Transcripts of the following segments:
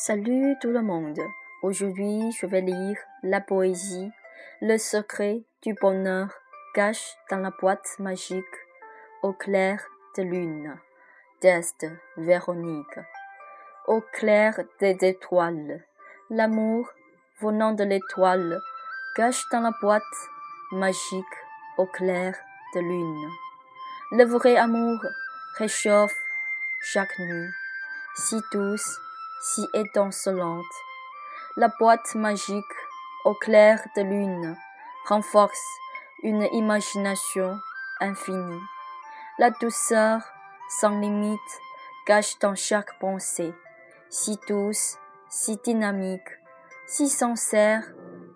Salut tout le monde. Aujourd'hui, je vais lire la poésie Le secret du bonheur cache dans la boîte magique au clair de lune d'Est Véronique. Au clair des étoiles, l'amour venant de l'étoile cache dans la boîte magique au clair de lune. Le vrai amour réchauffe chaque nuit, si douce si étincelante. La boîte magique au clair de lune renforce une imagination infinie. La douceur sans limite cache dans chaque pensée, si douce, si dynamique, si sincère,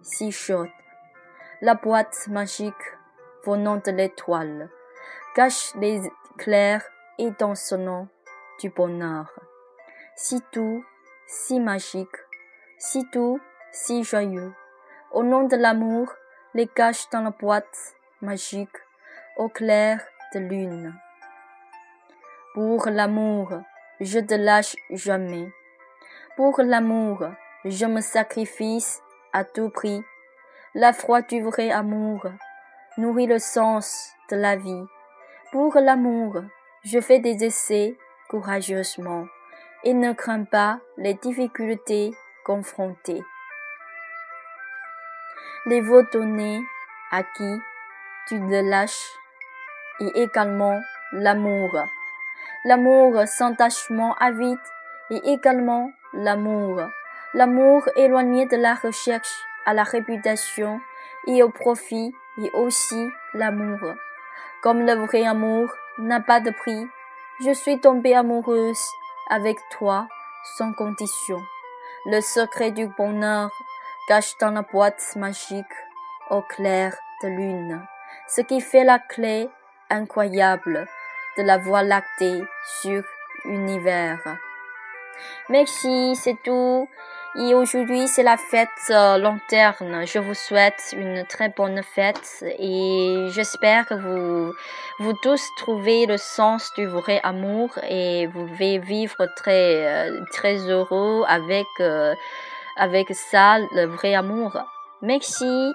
si chaude. La boîte magique venant de l'étoile cache les clairs étincelants du bonheur. Si doux, si magique, si doux, si joyeux. Au nom de l'amour, les cache dans la boîte magique, au clair de lune. Pour l'amour, je te lâche jamais. Pour l'amour, je me sacrifie à tout prix. La foi du vrai amour nourrit le sens de la vie. Pour l'amour, je fais des essais courageusement et ne crains pas les difficultés confrontées. Les veaux à qui tu le lâches et également l'amour. L'amour sans tâchement avide et également l'amour. L'amour éloigné de la recherche à la réputation et au profit et aussi l'amour. Comme le vrai amour n'a pas de prix, je suis tombée amoureuse avec toi sans condition. Le secret du bonheur cache dans la boîte magique au clair de lune, ce qui fait la clé incroyable de la voie lactée sur l'univers. Merci, c'est tout. Et aujourd'hui, c'est la fête euh, lanterne. Je vous souhaite une très bonne fête et j'espère que vous, vous tous trouvez le sens du vrai amour et vous allez vivre très, euh, très heureux avec, euh, avec ça, le vrai amour. Merci.